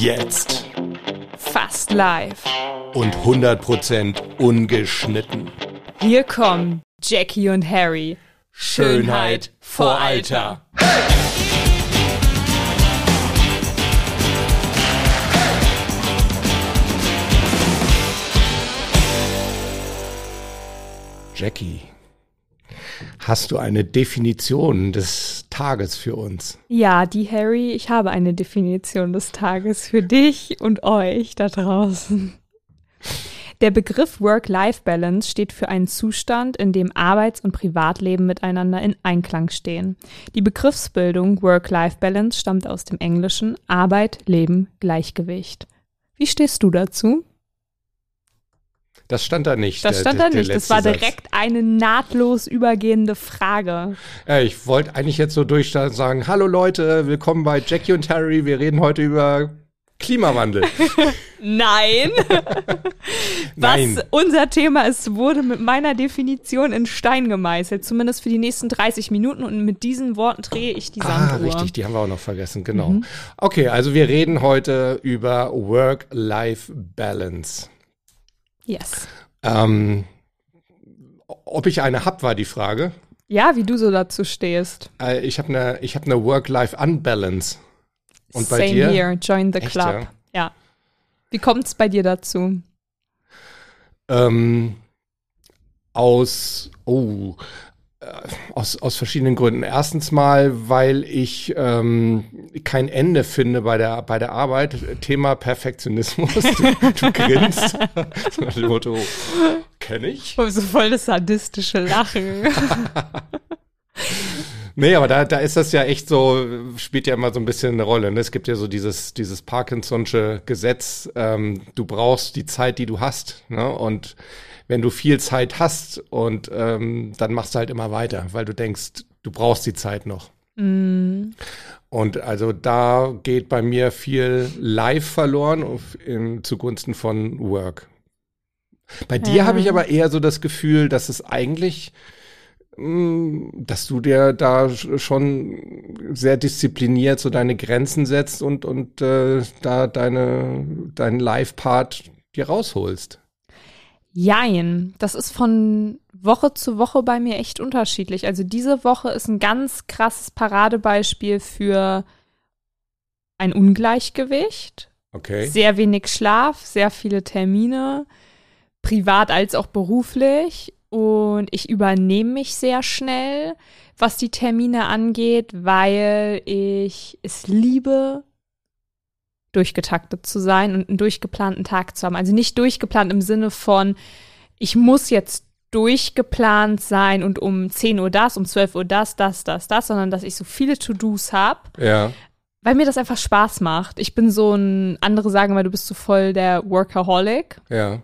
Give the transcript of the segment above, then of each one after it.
Jetzt. Fast live. Und 100% ungeschnitten. Hier kommen Jackie und Harry. Schönheit vor Alter. Jackie, hast du eine Definition des Tages für uns? Ja, die Harry, ich habe eine Definition des Tages für dich und euch da draußen. Der Begriff Work-Life-Balance steht für einen Zustand, in dem Arbeits- und Privatleben miteinander in Einklang stehen. Die Begriffsbildung Work-Life-Balance stammt aus dem Englischen Arbeit, Leben, Gleichgewicht. Wie stehst du dazu? Das stand da nicht. Das stand der, da nicht. der Das war direkt eine nahtlos übergehende Frage. Satz. Ja, ich wollte eigentlich jetzt so durchstarten und sagen, hallo Leute, willkommen bei Jackie und Harry. Wir reden heute über Klimawandel. Nein. Nein. Was unser Thema ist, wurde mit meiner Definition in Stein gemeißelt. Zumindest für die nächsten 30 Minuten. Und mit diesen Worten drehe ich die Ah, Sanduhr. richtig, die haben wir auch noch vergessen, genau. Mhm. Okay, also wir reden heute über Work-Life-Balance. Yes. Ähm, ob ich eine hab, war die Frage. Ja, wie du so dazu stehst. Äh, ich habe eine ich hab ne Work-Life-Unbalance. Und bei Same dir? here. Join the Echt, club. ja? Ja. Wie kommt es bei dir dazu? Ähm, aus, oh, aus, aus verschiedenen Gründen. Erstens mal, weil ich ähm, kein Ende finde bei der, bei der Arbeit. Thema Perfektionismus. Du, du grinst. Nach dem Motto, kenn ich. Oh, so voll das sadistische Lachen. Nee, aber da, da ist das ja echt so, spielt ja immer so ein bisschen eine Rolle. Ne? Es gibt ja so dieses, dieses Parkinson'sche Gesetz, ähm, du brauchst die Zeit, die du hast. Ne? Und wenn du viel Zeit hast und ähm, dann machst du halt immer weiter, weil du denkst, du brauchst die Zeit noch. mm, Und also da geht bei mir viel Live verloren auf, im, zugunsten von Work. Bei dir Ja. habe ich aber eher so das Gefühl, dass es eigentlich, mh, dass du dir da sch- schon sehr diszipliniert so deine Grenzen setzt und, und äh, da deine, deinen Live-Part dir rausholst. Jein. Das ist von Woche zu Woche bei mir echt unterschiedlich. Also diese Woche ist ein ganz krasses Paradebeispiel für ein Ungleichgewicht. Okay. Sehr wenig Schlaf, sehr viele Termine, privat als auch beruflich. Und ich übernehme mich sehr schnell, was die Termine angeht, weil ich es liebe, durchgetaktet zu sein und einen durchgeplanten Tag zu haben. Also nicht durchgeplant im Sinne von, ich muss jetzt durchgeplant sein und um 10 Uhr das, um 12 Uhr das, das, das, das, sondern dass ich so viele To-Dos habe, Ja. weil mir das einfach Spaß macht. Ich bin so ein, andere sagen, weil du bist so voll der Workaholic. Ja.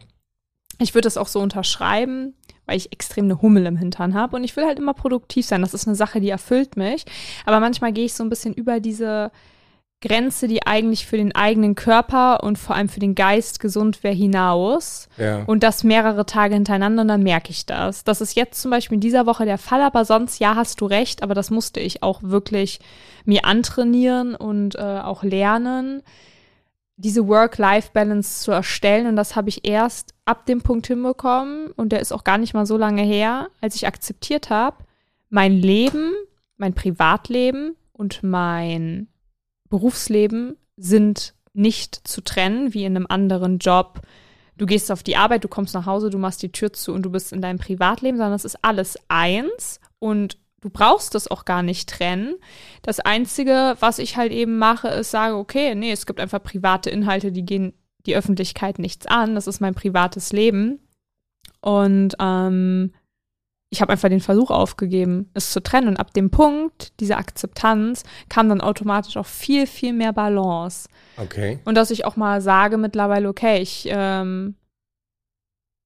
Ich würde das auch so unterschreiben, weil ich extrem eine Hummel im Hintern habe und ich will halt immer produktiv sein. Das ist eine Sache, die erfüllt mich. Aber manchmal gehe ich so ein bisschen über diese Grenze, die eigentlich für den eigenen Körper und vor allem für den Geist gesund wäre, hinaus. Ja. Und das mehrere Tage hintereinander und dann merke ich das. Das ist jetzt zum Beispiel in dieser Woche der Fall, aber sonst, ja, hast du recht, aber das musste ich auch wirklich mir antrainieren und äh, auch lernen, diese Work-Life-Balance zu erstellen. Und das habe ich erst ab dem Punkt hinbekommen und der ist auch gar nicht mal so lange her, als ich akzeptiert habe, mein Leben, mein Privatleben und mein Berufsleben sind nicht zu trennen, wie in einem anderen Job. Du gehst auf die Arbeit, du kommst nach Hause, du machst die Tür zu und du bist in deinem Privatleben, sondern es ist alles eins und du brauchst es auch gar nicht trennen. Das Einzige, was ich halt eben mache, ist sage, okay, nee, es gibt einfach private Inhalte, die gehen die Öffentlichkeit nichts an. Das ist mein privates Leben. Und ähm, ich habe einfach den Versuch aufgegeben, es zu trennen. Und ab dem Punkt, dieser Akzeptanz, kam dann automatisch auch viel, viel mehr Balance. Okay. Und dass ich auch mal sage mittlerweile, okay, ich ähm,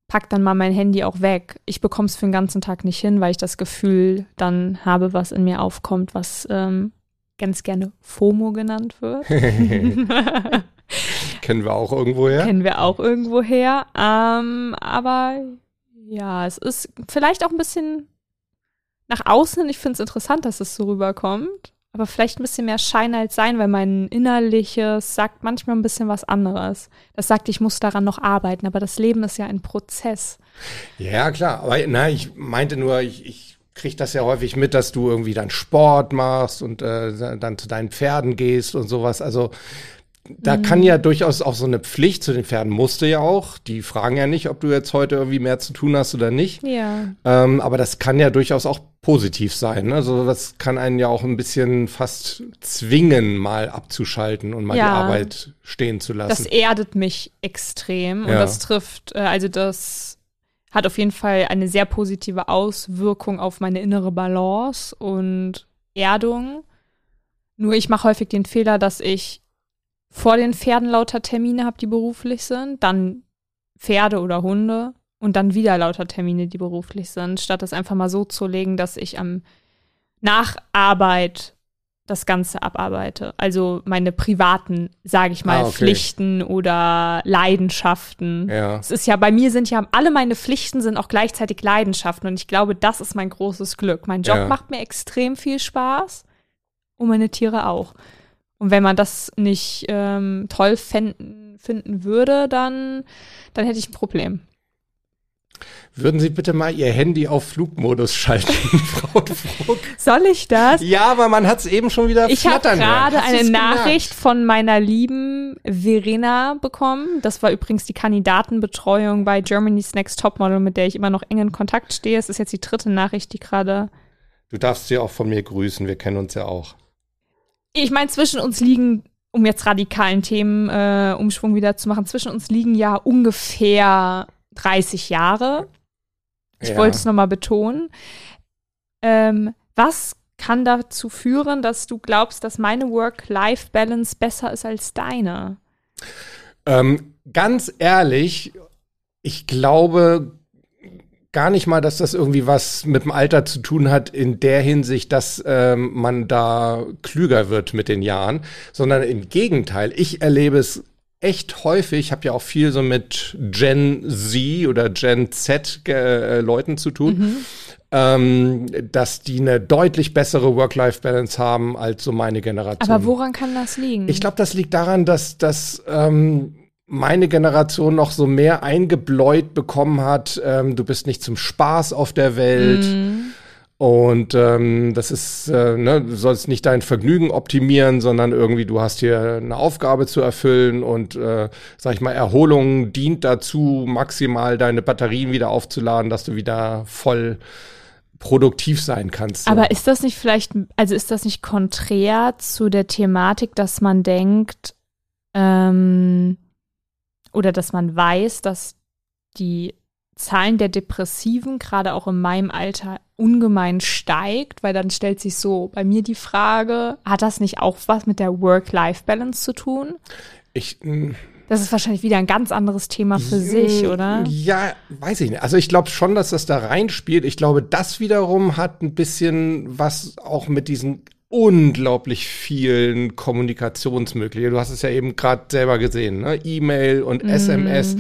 pack dann mal mein Handy auch weg. Ich bekomme es für den ganzen Tag nicht hin, weil ich das Gefühl dann habe, was in mir aufkommt, was ähm, ganz gerne FOMO genannt wird. Kennen wir auch irgendwo her? Kennen wir auch irgendwo her. Ähm, aber ja, es ist vielleicht auch ein bisschen nach außen. Ich finde es interessant, dass es so rüberkommt. aber vielleicht ein bisschen mehr Schein als Sein, weil mein Innerliches sagt manchmal ein bisschen was anderes. Das sagt, ich muss daran noch arbeiten, aber das Leben ist ja ein Prozess. Ja, klar. Aber na, ich meinte nur, ich, ich kriege das ja häufig mit, dass du irgendwie dann Sport machst und äh, dann zu deinen Pferden gehst und sowas. Also da mhm. kann ja durchaus auch so eine Pflicht zu den Pferden musste ja auch. Die fragen ja nicht, ob du jetzt heute irgendwie mehr zu tun hast oder nicht. Ja. Ähm, aber das kann ja durchaus auch positiv sein. Ne? Also das kann einen ja auch ein bisschen fast zwingen, mal abzuschalten und mal ja. die Arbeit stehen zu lassen. Das erdet mich extrem und das trifft, äh, also das hat auf jeden Fall eine sehr positive Auswirkung auf meine innere Balance und Erdung. Nur ich mache häufig den Fehler, dass ich vor den Pferden lauter Termine habe, die beruflich sind, dann Pferde oder Hunde und dann wieder lauter Termine, die beruflich sind, statt das einfach mal so zu legen, dass ich am Nacharbeit das Ganze abarbeite. Also meine privaten, sage ich mal, ah, okay. Pflichten oder Leidenschaften. Ja. Es ist ja, bei mir sind ja, alle meine Pflichten sind auch gleichzeitig Leidenschaften und ich glaube, das ist mein großes Glück. Mein Job ja. macht mir extrem viel Spaß und meine Tiere auch. Und wenn man das nicht ähm, toll fänden, finden würde, dann, dann hätte ich ein Problem. Würden Sie bitte mal Ihr Handy auf Flugmodus schalten, Frau Vogt? Soll ich das? Ja, aber man hat es eben schon wieder Ich habe gerade eine Nachricht von meiner lieben Verena bekommen. Das war übrigens die Kandidatenbetreuung bei Germany's Next Topmodel, mit der ich immer noch eng in Kontakt stehe. Es ist jetzt die dritte Nachricht, die gerade. Du darfst sie auch von mir grüßen, wir kennen uns ja auch ich meine, zwischen uns liegen, um jetzt radikalen Themen äh, Umschwung wieder zu machen, zwischen uns liegen ja ungefähr 30 Jahre. Ich ja. wollte es nochmal betonen. Ähm, was kann dazu führen, dass du glaubst, dass meine Work-Life-Balance besser ist als deine? Ähm, ganz ehrlich, ich glaube gar nicht mal, dass das irgendwie was mit dem Alter zu tun hat, in der Hinsicht, dass ähm, man da klüger wird mit den Jahren, sondern im Gegenteil. Ich erlebe es echt häufig, ich habe ja auch viel so mit Gen Z oder Gen Z äh, Leuten zu tun, mhm. ähm, dass die eine deutlich bessere Work-Life-Balance haben als so meine Generation. Aber woran kann das liegen? Ich glaube, das liegt daran, dass, dass ähm, meine Generation noch so mehr eingebläut bekommen hat, ähm, du bist nicht zum Spaß auf der Welt. Mm. Und ähm, das ist, äh, ne, du sollst nicht dein Vergnügen optimieren, sondern irgendwie, du hast hier eine Aufgabe zu erfüllen und, äh, sag ich mal, Erholung dient dazu, maximal deine Batterien wieder aufzuladen, dass du wieder voll produktiv sein kannst. So. Aber ist das nicht vielleicht, also ist das nicht konträr zu der Thematik, dass man denkt, ähm, oder dass man weiß, dass die Zahlen der Depressiven gerade auch in meinem Alter ungemein steigt, weil dann stellt sich so bei mir die Frage, hat das nicht auch was mit der Work-Life-Balance zu tun? Ich hm. das ist wahrscheinlich wieder ein ganz anderes Thema für sich, oder? Ja, weiß ich nicht. Also ich glaube schon, dass das da reinspielt. Ich glaube, das wiederum hat ein bisschen was auch mit diesen unglaublich vielen Kommunikationsmöglichkeiten. Du hast es ja eben gerade selber gesehen, ne? E-Mail und mm. SMS.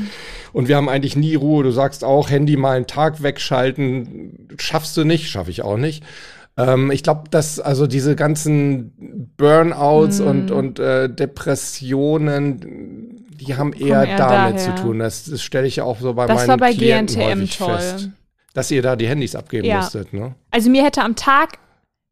Und wir haben eigentlich nie Ruhe. Du sagst auch, Handy mal einen Tag wegschalten, schaffst du nicht, schaffe ich auch nicht. Ähm, ich glaube, dass also diese ganzen Burnouts mm. und, und äh, Depressionen, die haben eher, eher damit daher. zu tun. Das, das stelle ich ja auch so bei das meinen war bei Klienten GNTM toll. fest. Dass ihr da die Handys abgeben ja. musstet, ne? Also mir hätte am Tag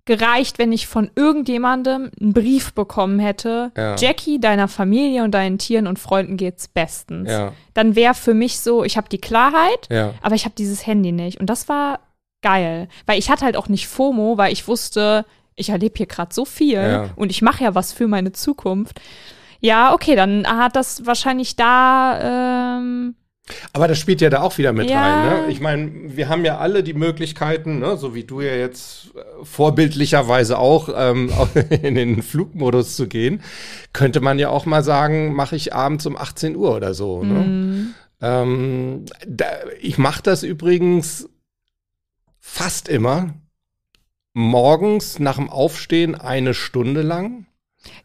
gereicht, wenn ich von irgendjemandem einen Brief bekommen hätte. Ja. Jackie, deiner Familie und deinen Tieren und Freunden geht's bestens. Ja. Dann wäre für mich so, ich habe die Klarheit, ja. aber ich habe dieses Handy nicht. Und das war geil, weil ich hatte halt auch nicht FOMO, weil ich wusste, ich erlebe hier gerade so viel und ich mache ja was für meine Zukunft. Ja, okay, dann hat das wahrscheinlich da ähm, aber das spielt ja da auch wieder mit ja. rein. Ne? Ich meine, wir haben ja alle die Möglichkeiten, ne? so wie du ja jetzt äh, vorbildlicherweise auch ähm, in den Flugmodus zu gehen, könnte man ja auch mal sagen, mache ich abends um 18 Uhr oder so. Ne? Mhm. Ähm, da, ich mache das übrigens fast immer morgens nach dem Aufstehen eine Stunde lang.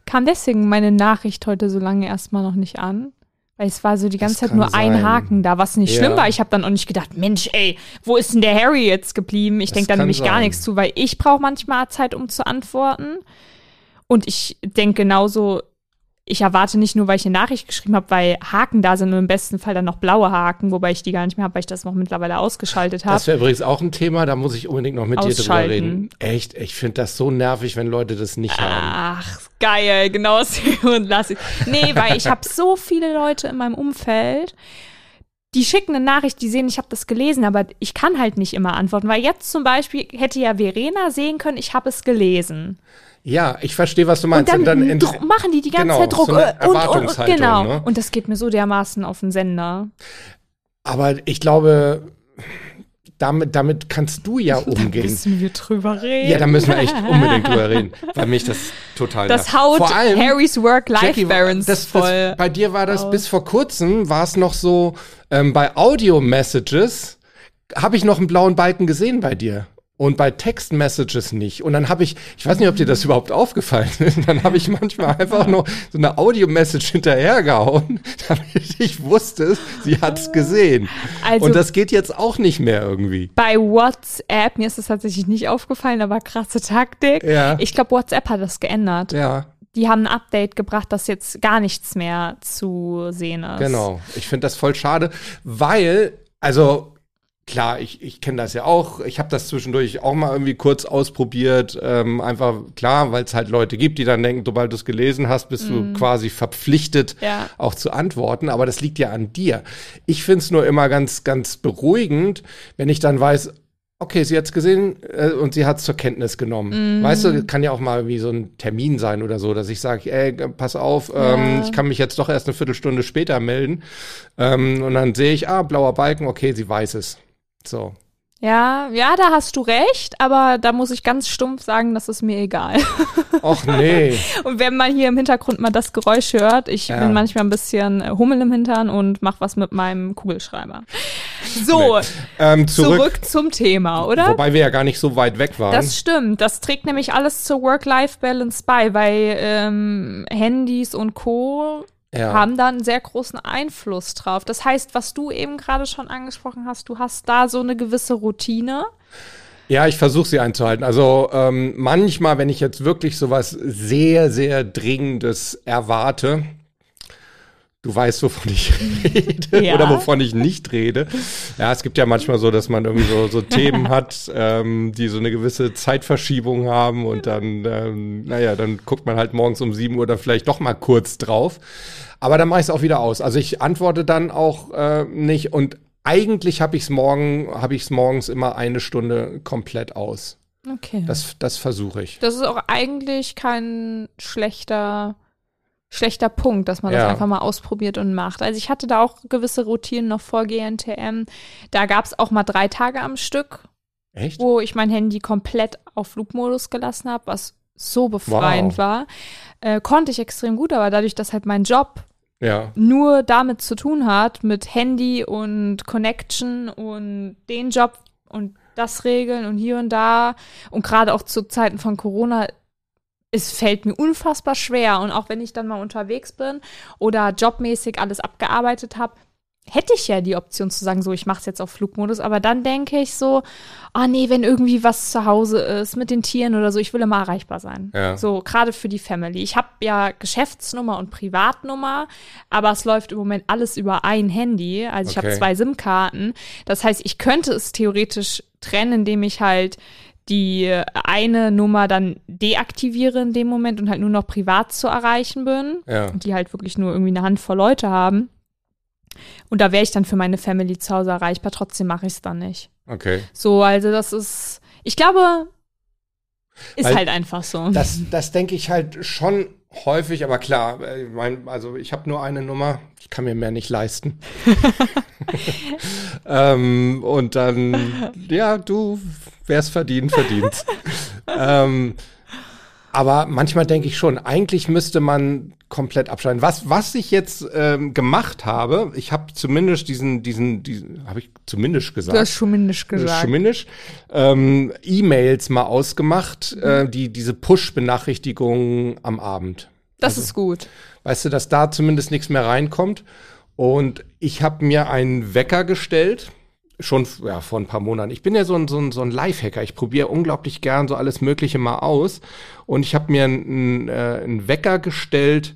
Kam deswegen meine Nachricht heute so lange erstmal noch nicht an? Weil es war so die ganze das Zeit nur sein. ein Haken da, was nicht ja. schlimm war. Ich habe dann auch nicht gedacht, Mensch, ey, wo ist denn der Harry jetzt geblieben? Ich denke da nämlich sein. gar nichts zu, weil ich brauche manchmal Zeit, um zu antworten. Und ich denke genauso, ich erwarte nicht nur, weil ich eine Nachricht geschrieben habe, weil Haken da sind und im besten Fall dann noch blaue Haken, wobei ich die gar nicht mehr habe, weil ich das noch mittlerweile ausgeschaltet habe. Das wäre übrigens auch ein Thema, da muss ich unbedingt noch mit dir drüber reden. Echt, ich finde das so nervig, wenn Leute das nicht haben. Ach, geil, genau und lass ich. Nee, weil ich habe so viele Leute in meinem Umfeld, die schicken eine Nachricht, die sehen, ich habe das gelesen, aber ich kann halt nicht immer antworten, weil jetzt zum Beispiel hätte ja Verena sehen können, ich habe es gelesen. Ja, ich verstehe, was du meinst. Und dann, und dann machen die die ganze genau, Zeit Druck. So eine Erwartungshaltung, und, genau. Ne? Und das geht mir so dermaßen auf den Sender. Aber ich glaube, damit, damit kannst du ja umgehen. Da müssen wir drüber reden. Ja, da müssen wir echt unbedingt drüber reden, weil mich das total Das nervt. haut vor allem, Harrys Work-Life-Balance das, voll. Das, bei dir war das aus. bis vor kurzem, war es noch so, ähm, bei Audio-Messages habe ich noch einen blauen Balken gesehen bei dir und bei Text-Messages nicht. Und dann habe ich, ich weiß nicht, ob dir das überhaupt aufgefallen ist, dann habe ich manchmal einfach nur so eine Audio-Message hinterhergehauen, damit ich wusste, sie hat es gesehen. Also und das geht jetzt auch nicht mehr irgendwie. Bei WhatsApp, mir ist das tatsächlich nicht aufgefallen, aber krasse Taktik. Ja. Ich glaube, WhatsApp hat das geändert. Ja. Die haben ein Update gebracht, dass jetzt gar nichts mehr zu sehen ist. Genau. Ich finde das voll schade, weil, also Klar, ich, ich kenne das ja auch. Ich habe das zwischendurch auch mal irgendwie kurz ausprobiert. Ähm, einfach klar, weil es halt Leute gibt, die dann denken, sobald du es gelesen hast, bist mm. du quasi verpflichtet, ja. auch zu antworten. Aber das liegt ja an dir. Ich finde es nur immer ganz, ganz beruhigend, wenn ich dann weiß, okay, sie hat es gesehen äh, und sie hat es zur Kenntnis genommen. Mm. Weißt du, kann ja auch mal wie so ein Termin sein oder so, dass ich sage, ey, pass auf, ja. ähm, ich kann mich jetzt doch erst eine Viertelstunde später melden. Ähm, und dann sehe ich, ah, blauer Balken, okay, sie weiß es. So. Ja, ja, da hast du recht, aber da muss ich ganz stumpf sagen, das ist mir egal. Och nee. und wenn man hier im Hintergrund mal das Geräusch hört, ich ja. bin manchmal ein bisschen äh, Hummel im Hintern und mach was mit meinem Kugelschreiber. So, nee. ähm, zurück, zurück, zum Thema, oder? Wobei wir ja gar nicht so weit weg waren. Das stimmt. Das trägt nämlich alles zur Work-Life-Balance bei, weil ähm, Handys und Co ja. haben da einen sehr großen Einfluss drauf. Das heißt, was du eben gerade schon angesprochen hast, du hast da so eine gewisse Routine. Ja, ich versuche sie einzuhalten. Also ähm, manchmal, wenn ich jetzt wirklich sowas sehr, sehr Dringendes erwarte, du weißt, wovon ich rede ja. oder wovon ich nicht rede. Ja, es gibt ja manchmal so, dass man irgendwie so, so Themen hat, ähm, die so eine gewisse Zeitverschiebung haben und dann, ähm, naja, dann guckt man halt morgens um sieben Uhr dann vielleicht doch mal kurz drauf. Aber dann mache ich es auch wieder aus. Also ich antworte dann auch äh, nicht und eigentlich habe ich es morgen, habe ich es morgens immer eine Stunde komplett aus. Okay. Das, das versuche ich. Das ist auch eigentlich kein schlechter, schlechter Punkt, dass man ja. das einfach mal ausprobiert und macht. Also ich hatte da auch gewisse Routinen noch vor GNTM. Da gab es auch mal drei Tage am Stück, Echt? wo ich mein Handy komplett auf Flugmodus gelassen habe, was so befreiend wow. war. Äh, konnte ich extrem gut, aber dadurch, dass halt mein Job ja. nur damit zu tun hat, mit Handy und Connection und den Job und das regeln und hier und da und gerade auch zu Zeiten von Corona es fällt mir unfassbar schwer und auch wenn ich dann mal unterwegs bin oder jobmäßig alles abgearbeitet habe, hätte ich ja die Option zu sagen, so, ich mache es jetzt auf Flugmodus, aber dann denke ich so, ah oh nee, wenn irgendwie was zu Hause ist mit den Tieren oder so, ich will immer erreichbar sein. Ja. So, gerade für die Family. Ich habe ja Geschäftsnummer und Privatnummer, aber es läuft im Moment alles über ein Handy. Also ich okay. habe zwei SIM-Karten. Das heißt, ich könnte es theoretisch trennen, indem ich halt die eine Nummer dann deaktiviere in dem Moment und halt nur noch privat zu erreichen bin. Ja. Und die halt wirklich nur irgendwie eine Handvoll Leute haben. Und da wäre ich dann für meine Family zu Hause erreichbar, trotzdem mache ich es dann nicht. Okay. So, also das ist, ich glaube, ist Weil halt einfach so. Das, das denke ich halt schon häufig, aber klar, äh, ich mein, also ich habe nur eine Nummer, ich kann mir mehr nicht leisten. ähm, und dann, ja, du, wär's verdient, verdient. ähm, aber manchmal denke ich schon, eigentlich müsste man komplett abschalten. Was, was ich jetzt ähm, gemacht habe, ich habe zumindest diesen, diesen, diesen habe ich zumindest gesagt. Du hast zumindest gesagt. Zumindest ähm, E-Mails mal ausgemacht, mhm. äh, die diese Push-Benachrichtigungen am Abend. Das also, ist gut. Weißt du, dass da zumindest nichts mehr reinkommt. Und ich habe mir einen Wecker gestellt schon ja, vor ein paar Monaten. Ich bin ja so ein, so ein, so ein Lifehacker. Ich probiere unglaublich gern so alles Mögliche mal aus. Und ich habe mir einen, äh, einen Wecker gestellt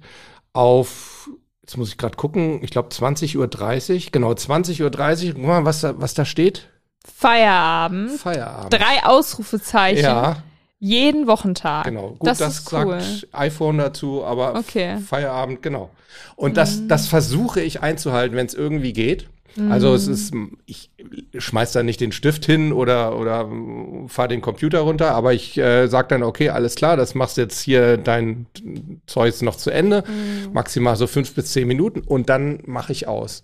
auf, jetzt muss ich gerade gucken, ich glaube 20.30 Uhr. Genau, 20.30 Uhr. Guck mal, was da, was da steht. Feierabend. Feierabend. Drei Ausrufezeichen. Ja, Jeden Wochentag. genau. Gut, das, das, ist cool. sagt iPhone dazu, aber Okay. Feierabend, genau. Und das, das versuche ich einzuhalten, wenn es irgendwie geht. Also es ist, ich schmeiß da nicht den Stift hin oder oder fahr den Computer runter, aber ich äh, sag dann, okay, alles klar, das machst jetzt hier dein Zeug noch zu Ende, maximal so fünf bis zehn Minuten und dann mache ich aus.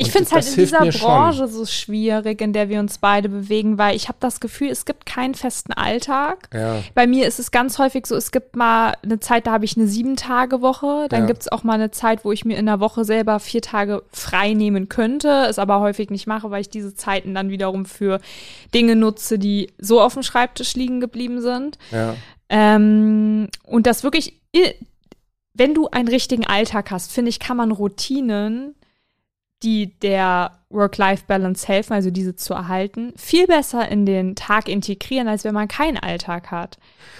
Ich finde es halt in dieser mir schon. Branche so schwierig, in der wir uns beide bewegen, weil ich habe das Gefühl, es gibt keinen festen Alltag. Ja. Bei mir ist es ganz häufig so, es gibt mal eine Zeit, da habe ich eine Sieben-Tage-Woche. Dann Ja. gibt es auch mal eine Zeit, wo ich mir in der Woche selber vier Tage frei nehmen könnte, es aber häufig nicht mache, weil ich diese Zeiten dann wiederum für Dinge nutze, die so auf dem Schreibtisch liegen geblieben sind. Ja. Ähm, und das wirklich, wenn du einen richtigen Alltag hast, finde ich, kann man Routinen, die der Work-Life-Balance helfen, also diese zu erhalten, viel besser in den Tag integrieren, als wenn man keinen Alltag hat.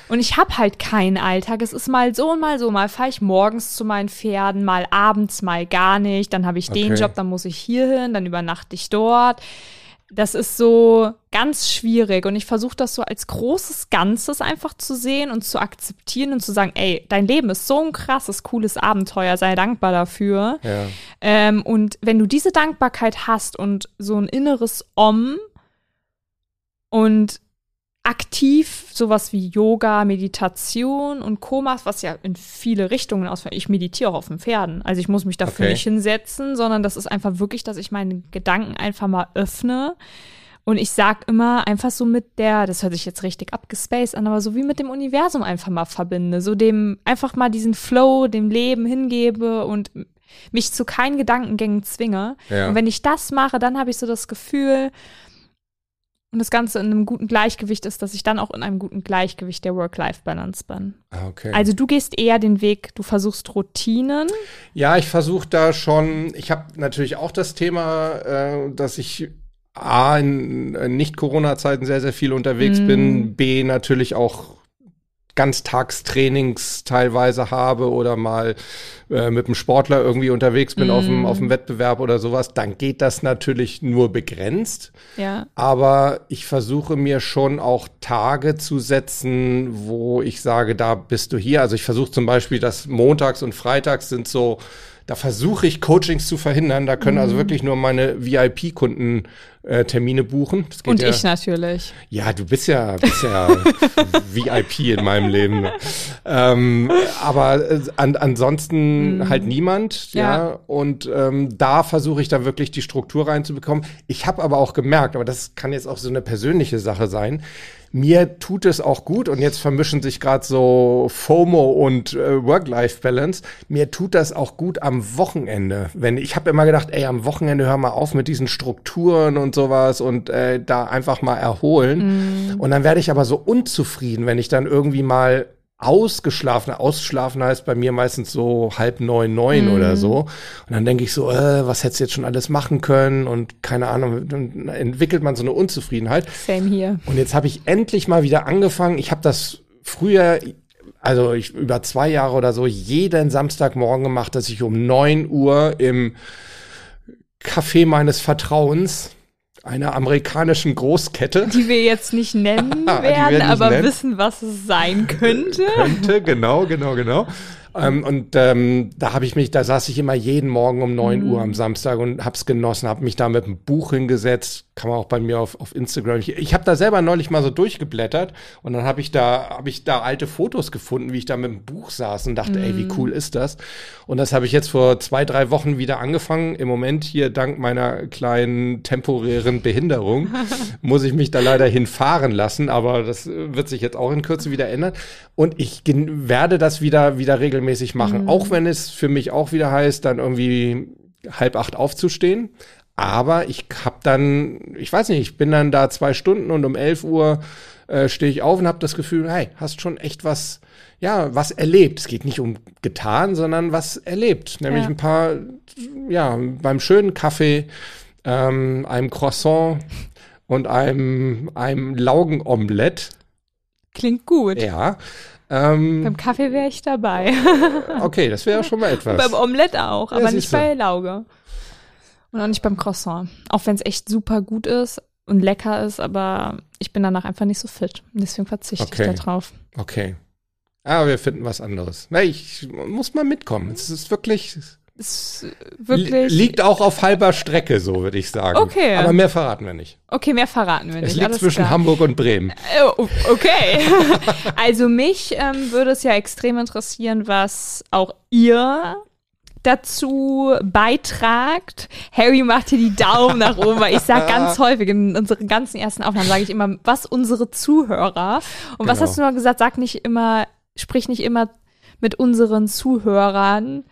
Und ich habe halt keinen Alltag. Es ist mal so und mal so. Mal fahre ich morgens zu meinen Pferden, mal abends, mal gar nicht. Dann habe ich den Okay. Job, dann muss ich hier hin, dann übernachte ich dort. Das ist so ganz schwierig und ich versuche das so als großes Ganzes einfach zu sehen und zu akzeptieren und zu sagen, ey, dein Leben ist so ein krasses, cooles Abenteuer, sei dankbar dafür. Ja. Ähm, und wenn du diese Dankbarkeit hast und so ein inneres Om und aktiv sowas wie Yoga, Meditation und Komas, was ja in viele Richtungen ausfällt. Ich meditiere auch auf den Pferden. Also ich muss mich dafür Okay. nicht hinsetzen, sondern das ist einfach wirklich, dass ich meine Gedanken einfach mal öffne. Und ich sag immer einfach so mit der, das hört sich jetzt richtig abgespaced an, aber so wie mit dem Universum einfach mal verbinde. So dem, einfach mal diesen Flow, dem Leben hingebe und mich zu keinen Gedankengängen zwinge. Ja. Und wenn ich das mache, dann habe ich so das Gefühl, und das Ganze in einem guten Gleichgewicht ist, dass ich dann auch in einem guten Gleichgewicht der Work-Life-Balance bin. Ah, okay. Also du gehst eher den Weg, du versuchst Routinen. Ja, ich versuche da schon, ich habe natürlich auch das Thema, äh, dass ich A, in, in Nicht-Corona-Zeiten sehr, sehr viel unterwegs bin, B, natürlich auch Ganztagstrainings teilweise habe oder mal äh, mit einem Sportler irgendwie unterwegs bin auf dem auf dem Wettbewerb oder sowas, dann geht das natürlich nur begrenzt. Ja. Aber ich versuche mir schon auch Tage zu setzen, wo ich sage, da bist du hier. Also ich versuche zum Beispiel, dass montags und freitags sind so, da versuche ich Coachings zu verhindern. Da können also wirklich nur meine VIP-Kunden äh, Termine buchen. Das geht Und ja, ich natürlich. ja, du bist ja, bist ja VIP in meinem Leben. Ähm, aber äh, an, ansonsten halt niemand, ja. Ja. Und ähm, da versuche ich dann wirklich die Struktur reinzubekommen. Ich habe aber auch gemerkt, aber das kann jetzt auch so eine persönliche Sache sein. Mir tut es auch gut und jetzt vermischen sich gerade so FOMO und äh, Work-Life-Balance. Mir tut das auch gut am Wochenende. Wenn ich habe immer gedacht, ey, am Wochenende hör mal auf mit diesen Strukturen und sowas und äh, da einfach mal erholen. Und dann werde ich aber so unzufrieden, wenn ich dann irgendwie mal ausgeschlafen, ausschlafen heißt bei mir meistens so halb neun, neun oder so. Und dann denke ich so, äh, was hättest du jetzt schon alles machen können und keine Ahnung, dann entwickelt man so eine Unzufriedenheit. Same hier. Und jetzt habe ich endlich mal wieder angefangen. Ich habe das früher, also ich, über zwei Jahre oder so, jeden Samstagmorgen gemacht, dass ich um neun Uhr im Café meines Vertrauens einer amerikanischen Großkette Die wir jetzt nicht nennen werden nicht aber nennen. wissen, was es sein könnte. könnte, genau, genau, genau. Ähm, und ähm, da habe ich mich, da saß ich immer jeden Morgen um 9 Uhr am Samstag und hab's genossen, habe mich da mit einem Buch hingesetzt, kann man auch bei mir auf, auf Instagram. Ich, ich habe da selber neulich mal so durchgeblättert und dann habe ich da habe ich da alte Fotos gefunden, wie ich da mit dem Buch saß und dachte, ey, wie cool ist das? Und das habe ich jetzt vor zwei, drei Wochen wieder angefangen. Im Moment hier dank meiner kleinen temporären Behinderung muss ich mich da leider hinfahren lassen, aber das äh, wird sich jetzt auch in Kürze wieder ändern. Und ich werde das wieder, wieder regelmäßig machen. Auch wenn es für mich auch wieder heißt, dann irgendwie halb acht aufzustehen. Aber ich hab dann, ich weiß nicht, ich bin dann da zwei Stunden und um 11 Uhr äh, stehe ich auf und habe das Gefühl, hey, hast schon echt was, ja, was erlebt. Es geht nicht um getan, sondern was erlebt. Nämlich Ja. ein paar, ja, beim schönen Kaffee ähm, einem Croissant und einem, einem Laugenomelett. Klingt gut. Ja. Ähm, Beim Kaffee wäre ich dabei. okay, das wäre schon mal etwas. beim Omelette auch, Ja, aber nicht bei Lauge. Und auch nicht beim Croissant. Auch wenn es echt super gut ist und lecker ist, aber ich bin danach einfach nicht so fit. Deswegen verzichte Okay. ich da drauf. Okay. Aber wir finden was anderes. Na, ich muss mal mitkommen. Es ist wirklich, Ist li wirklich. liegt auch auf halber Strecke, so würde ich sagen. Okay. Aber mehr verraten wir nicht. okay, mehr verraten wir nicht. Es liegt alles zwischen klar. Hamburg und Bremen. Oh, okay. also mich ähm, würde es ja extrem interessieren, was auch ihr dazu beitragt. Harry macht hier die Daumen nach oben, weil ich sage ganz häufig in unseren ganzen ersten Aufnahmen sage ich immer, was unsere Zuhörer und was Genau. hast du mal gesagt? Sag nicht immer, sprich nicht immer mit unseren Zuhörern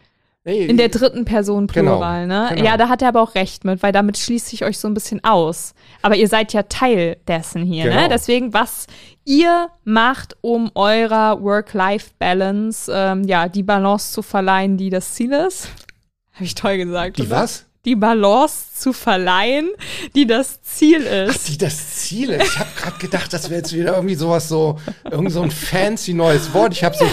in der dritten Person Genau, Plural, ne? genau. Ja, da hat er aber auch recht mit, weil damit schließe ich euch so ein bisschen aus. Aber ihr seid ja Teil dessen hier, Genau. ne? Deswegen, was ihr macht, um eurer Work-Life-Balance, ähm, ja, die Balance zu verleihen, die das Ziel ist. Habe ich toll gesagt. Die oder? was? Die Balance zu verleihen, die das Ziel Ach, ist. die das Ziel ist. Ich habe gerade gedacht, das wäre jetzt wieder irgendwie sowas so, irgend so ein fancy neues Wort. Ich habe so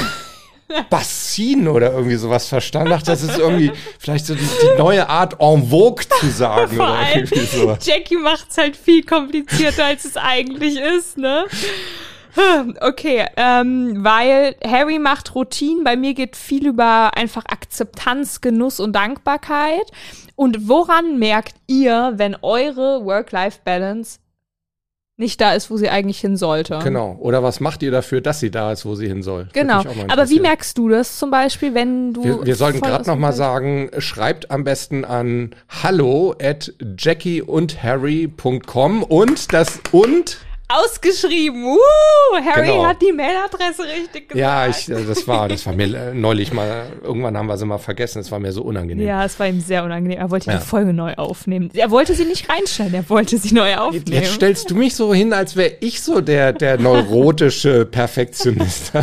Bassin oder irgendwie sowas verstanden. Dachte, das ist irgendwie vielleicht so die, die neue Art en vogue zu sagen Vor oder irgendwie sowas. Jackie macht's halt viel komplizierter, als es eigentlich ist, ne? Okay, ähm, weil Harry macht Routinen, bei mir geht viel über einfach Akzeptanz, Genuss und Dankbarkeit. Und woran merkt ihr, wenn eure Work-Life-Balance nicht da ist, wo sie eigentlich hin sollte? Genau. Oder was macht ihr dafür, dass sie da ist, wo sie hin soll? Genau. Aber wie merkst du das zum Beispiel, wenn du. wir, wir sollten gerade aus noch dem mal Bild- sagen, schreibt am besten an hallo at jackieundharry.com und das und Ausgeschrieben. Uh, Harry Genau. hat die Mailadresse richtig gesagt. ja, ich, äh, das war, das war mir äh, neulich mal, irgendwann haben wir sie mal vergessen, es war mir so unangenehm. Ja, es war ihm sehr unangenehm. Er wollte Ja. die Folge neu aufnehmen. Er wollte sie nicht reinschneiden, er wollte sie neu aufnehmen. Jetzt stellst du mich so hin, als wäre ich so der, der neurotische Perfektionist.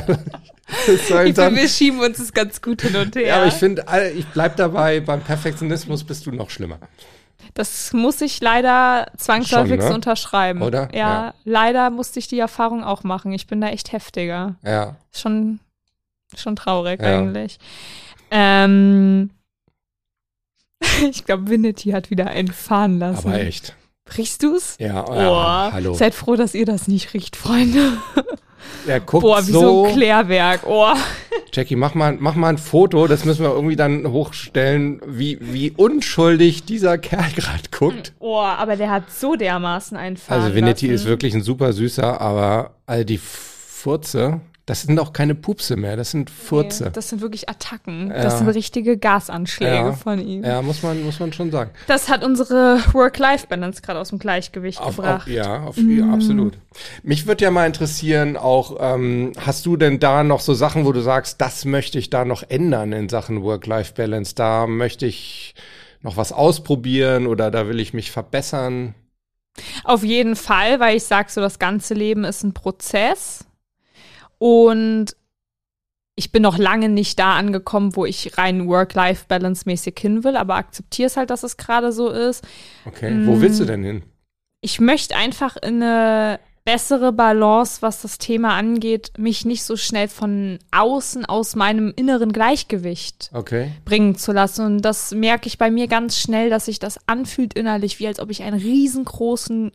Ich finde, wir schieben uns das ganz gut hin und her. ja, aber ich finde, ich bleib dabei, beim Perfektionismus bist du noch schlimmer. Das muss ich leider zwangsläufig Schon, ne? unterschreiben. Oder? Ja, Ja. leider musste ich die Erfahrung auch machen. Ich bin da echt heftiger. Ja. Schon, schon traurig Ja. eigentlich. Ähm, ich glaube, Vinity hat wieder einen fahren lassen. Aber echt. Riechst du's? Ja, Oh, ja hallo. Seid froh, dass ihr das nicht riecht, Freunde. Er guckt Boah, wie so, so. ein Klärwerk. Oh. Jackie, mach mal, mach mal ein Foto, das müssen wir irgendwie dann hochstellen, wie, wie unschuldig dieser Kerl gerade guckt. oh, aber der hat so dermaßen einen fahren Also lassen. ist wirklich ein super süßer, aber all die Furze, das sind auch keine Pupse mehr, das sind Furze. Nee, das sind wirklich Attacken. Ja. Das sind richtige Gasanschläge Ja. von ihm. ja, muss man, muss man schon sagen. Das hat unsere Work-Life-Balance gerade aus dem Gleichgewicht Auf, gebracht. auf, ja, auf, ja, absolut. Mich würde ja mal interessieren, auch, ähm, hast du denn da noch so Sachen, wo du sagst, das möchte ich da noch ändern in Sachen Work-Life-Balance? Da möchte ich noch was ausprobieren oder da will ich mich verbessern? Auf jeden Fall, weil ich sage so, das ganze Leben ist ein Prozess. Und ich bin noch lange nicht da angekommen, wo ich rein Work-Life-Balance-mäßig hin will, aber akzeptiere es halt, dass es gerade so ist. Okay, wo Mm. willst du denn hin? ich möchte einfach in eine bessere Balance, was das Thema angeht, mich nicht so schnell von außen aus meinem inneren Gleichgewicht Okay, bringen zu lassen. Und das merke ich bei mir ganz schnell, dass sich das anfühlt innerlich, wie als ob ich einen riesengroßen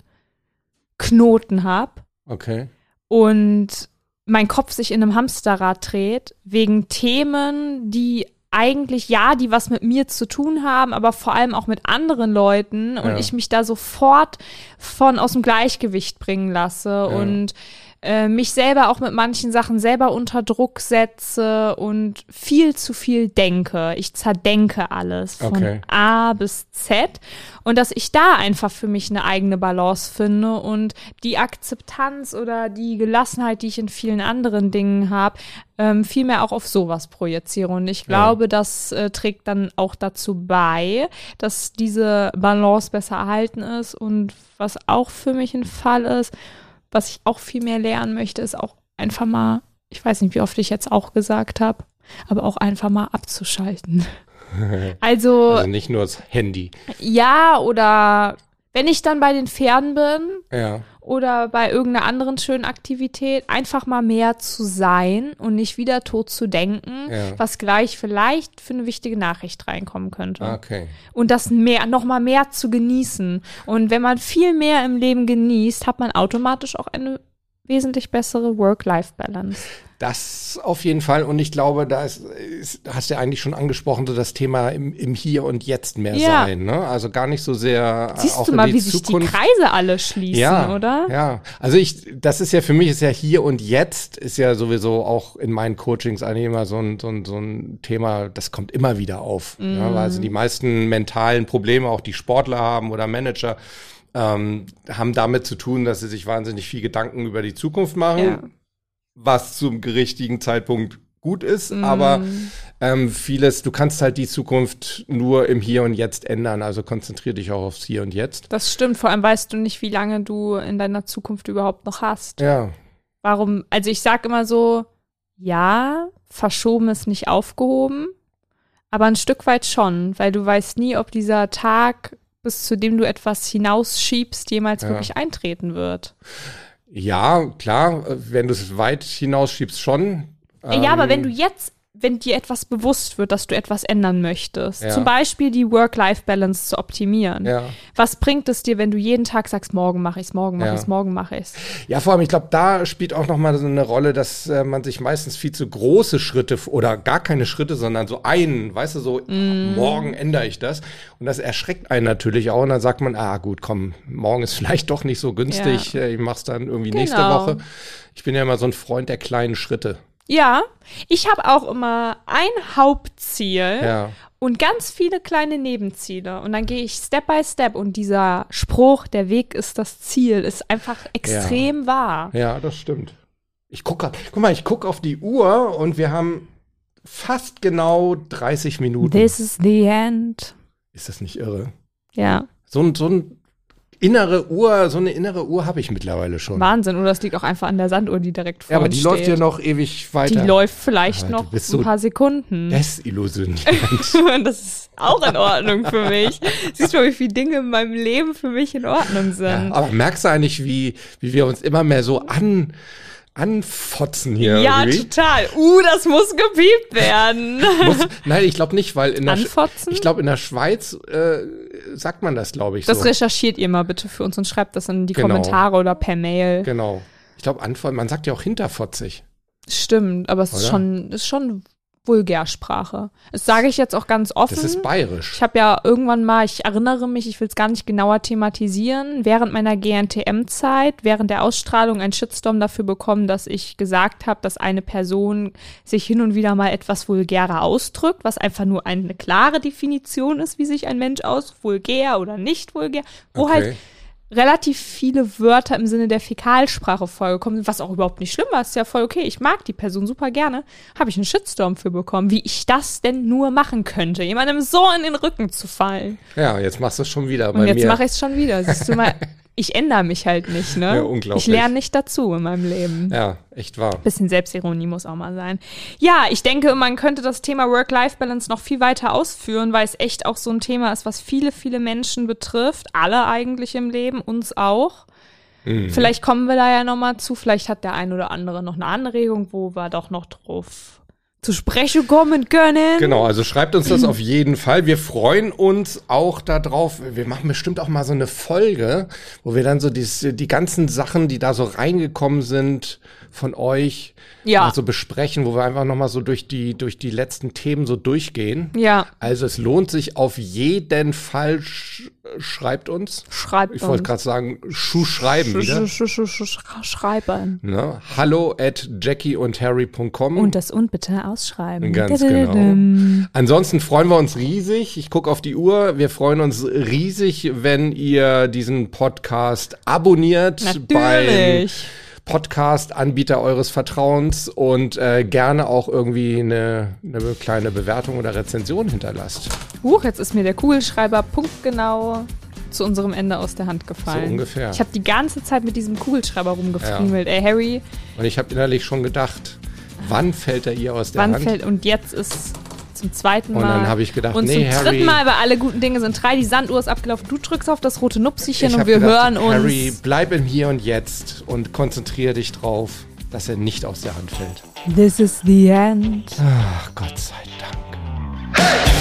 Knoten habe okay. und mein Kopf sich in einem Hamsterrad dreht, wegen Themen, die eigentlich, ja, die was mit mir zu tun haben, aber vor allem auch mit anderen Leuten und Ja. ich mich da sofort von aus dem Gleichgewicht bringen lasse und äh, mich selber auch mit manchen Sachen selber unter Druck setze und viel zu viel denke. Ich zerdenke alles von Okay. A bis Z und dass ich da einfach für mich eine eigene Balance finde und die Akzeptanz oder die Gelassenheit, die ich in vielen anderen Dingen habe, ähm, vielmehr auch auf sowas projiziere. Und ich glaube, das äh, trägt dann auch dazu bei, dass diese Balance besser erhalten ist. Und was auch für mich ein Fall ist, was ich auch viel mehr lernen möchte, ist auch einfach mal, ich weiß nicht, wie oft ich jetzt auch gesagt habe, aber auch einfach mal abzuschalten. Also, Also nicht nur das Handy. ja, oder wenn ich dann bei den Pferden bin Ja. oder bei irgendeiner anderen schönen Aktivität, einfach mal mehr zu sein und nicht wieder tot zu denken, Ja. was gleich vielleicht für eine wichtige Nachricht reinkommen könnte. Okay. Und das mehr, noch mal mehr zu genießen. Und wenn man viel mehr im Leben genießt, hat man automatisch auch eine wesentlich bessere Work-Life-Balance. Das auf jeden Fall. Und ich glaube, da ist, ist hast du ja eigentlich schon angesprochen, so das Thema im, im Hier und Jetzt mehr Ja. sein. Ne? Also gar nicht so sehr äh, Siehst auch du mal, wie sich die Zukunft. Kreise alle schließen, ja, oder? Ja, also ich, das ist ja für mich ist ja hier und jetzt ist ja sowieso auch in meinen Coachings eigentlich immer so ein, so ein, so ein Thema, das kommt immer wieder auf. Ja, weil also die meisten mentalen Probleme, auch die Sportler haben oder Manager, ähm, haben damit zu tun, dass sie sich wahnsinnig viel Gedanken über die Zukunft machen, Ja. was zum richtigen Zeitpunkt gut ist, aber ähm, vieles, du kannst halt die Zukunft nur im Hier und Jetzt ändern, also konzentrier dich auch aufs Hier und Jetzt. Das stimmt, vor allem weißt du nicht, wie lange du in deiner Zukunft überhaupt noch hast. Ja, Warum, also ich sag immer so, ja, verschoben ist nicht aufgehoben, aber ein Stück weit schon, weil du weißt nie, ob dieser Tag, bis zu dem du etwas hinausschiebst, jemals Ja. wirklich eintreten wird. Ja, klar, wenn du es weit hinausschiebst, schon. ja, aber Ähm, wenn du jetzt, wenn dir etwas bewusst wird, dass du etwas ändern möchtest, Ja. zum Beispiel die Work-Life-Balance zu optimieren, Ja. was bringt es dir, wenn du jeden Tag sagst, morgen mache ich's, morgen mache Ja. ich's, morgen mache ich's? ja, vor allem, ich glaube, da spielt auch noch mal so eine Rolle, dass äh, man sich meistens viel zu große Schritte oder gar keine Schritte, sondern so einen, weißt du, so Mm. morgen ändere ich das. Und das erschreckt einen natürlich auch. Und dann sagt man, ah gut, komm, morgen ist vielleicht doch nicht so günstig. Äh, Ich mach's dann irgendwie nächste Genau. Woche. Ich bin ja immer so ein Freund der kleinen Schritte. Ja, ich habe auch immer ein Hauptziel Ja. und ganz viele kleine Nebenziele. Und dann gehe ich Step by Step. Und dieser Spruch, der Weg ist das Ziel, ist einfach extrem wahr. Ja, das stimmt. Ich guck grad, guck mal, ich guck auf die Uhr und wir haben fast genau 30 Minuten. This is the end. Ist das nicht irre? Ja, So ein, so ein innere Uhr, so eine innere Uhr habe ich mittlerweile schon. Wahnsinn. Oder es liegt auch einfach an der Sanduhr, die direkt vor ja, aber die steht. läuft ja noch ewig Die weiter. läuft vielleicht Aber noch ein so paar Sekunden. Desillusioniert. das ist auch in Ordnung für mich. Siehst du, wie viele Dinge in meinem Leben für mich in Ordnung sind. ja, aber merkst du eigentlich, wie, wie wir uns immer mehr so an, anfotzen hier Ja, irgendwie? total. Uh, das muss gepiept werden. Muss, nein, ich glaube nicht, weil in der, Sch- Anfotzen? ich glaube in der Schweiz äh, sagt man das, glaube ich, Das so. recherchiert ihr mal bitte für uns und schreibt das in die Genau. Kommentare oder per Mail. Genau. Ich glaube, man sagt ja auch hinterfotzig. Stimmt, aber es ist schon, ist schon Vulgärsprache. Das sage ich jetzt auch ganz offen. Das ist bayerisch. ich habe ja irgendwann mal, ich erinnere mich, ich will es gar nicht genauer thematisieren, während meiner GNTM-Zeit, während der Ausstrahlung einen Shitstorm dafür bekommen, dass ich gesagt habe, dass eine Person sich hin und wieder mal etwas vulgärer ausdrückt, was einfach nur eine klare Definition ist, wie sich ein Mensch ausdrückt, vulgär oder nicht vulgär, wo halt relativ viele Wörter im Sinne der Fäkalsprache vorgekommen sind, was auch überhaupt nicht schlimm war. Ist ja voll okay. Ich mag die Person super gerne. Habe ich einen Shitstorm für bekommen, wie ich das denn nur machen könnte, jemandem so in den Rücken zu fallen. Ja, jetzt machst du es schon wieder bei Und jetzt mache ich es schon wieder. Siehst du mal, ich ändere mich halt nicht, ne? Ja, unglaublich. Ich lerne nicht dazu in meinem Leben. ja, echt wahr. Bisschen Selbstironie muss auch mal sein. Ja, ich denke, man könnte das Thema Work-Life-Balance noch viel weiter ausführen, weil es echt auch so ein Thema ist, was viele, viele Menschen betrifft. Alle eigentlich im Leben, uns auch. Mhm. Vielleicht kommen wir da ja noch mal zu. Vielleicht hat der ein oder andere noch eine Anregung, wo wir doch noch drauf zu sprechen kommen können. Genau, also schreibt uns das auf jeden Fall. Wir freuen uns auch darauf. Wir machen bestimmt auch mal so eine Folge, wo wir dann so dies, die ganzen Sachen, die da so reingekommen sind von euch, Ja. mal so besprechen, wo wir einfach noch mal so durch die durch die letzten Themen so durchgehen. Ja, Also es lohnt sich auf jeden Fall. Sch schreibt uns. schreibt Ich wollte uns. gerade sagen, Schuh schreiben wieder. Sch- sch- sch- sch- sch- Schreiben. Ne? Hallo at jackieundharry.com. Und das und bitte ausschreiben. Ganz genau. Ansonsten freuen wir uns riesig. Ich gucke auf die Uhr. Wir freuen uns riesig, wenn ihr diesen Podcast abonniert beim Natürlich. Podcast-Anbieter eures Vertrauens und äh, gerne auch irgendwie eine, eine kleine Bewertung oder Rezension hinterlasst. Huch, jetzt ist mir der Kugelschreiber punktgenau zu unserem Ende aus der Hand gefallen. So ungefähr. Ich habe die ganze Zeit mit diesem Kugelschreiber rumgefriemelt. Ey, Harry, Und ich habe innerlich schon gedacht, wann fällt er ihr aus der wann Hand? fällt. Und jetzt ist zum zweiten Mal. Und dann habe ich gedacht, und nee, zum Harry. dritten Mal, weil alle guten Dinge sind drei, die Sanduhr ist abgelaufen, du drückst auf das rote Nupsichen ich und wir gedacht, hören uns. Harry, bleib im Hier und Jetzt und konzentriere dich drauf, dass er nicht aus der Hand fällt. This is the end. Ach, Gott sei Dank.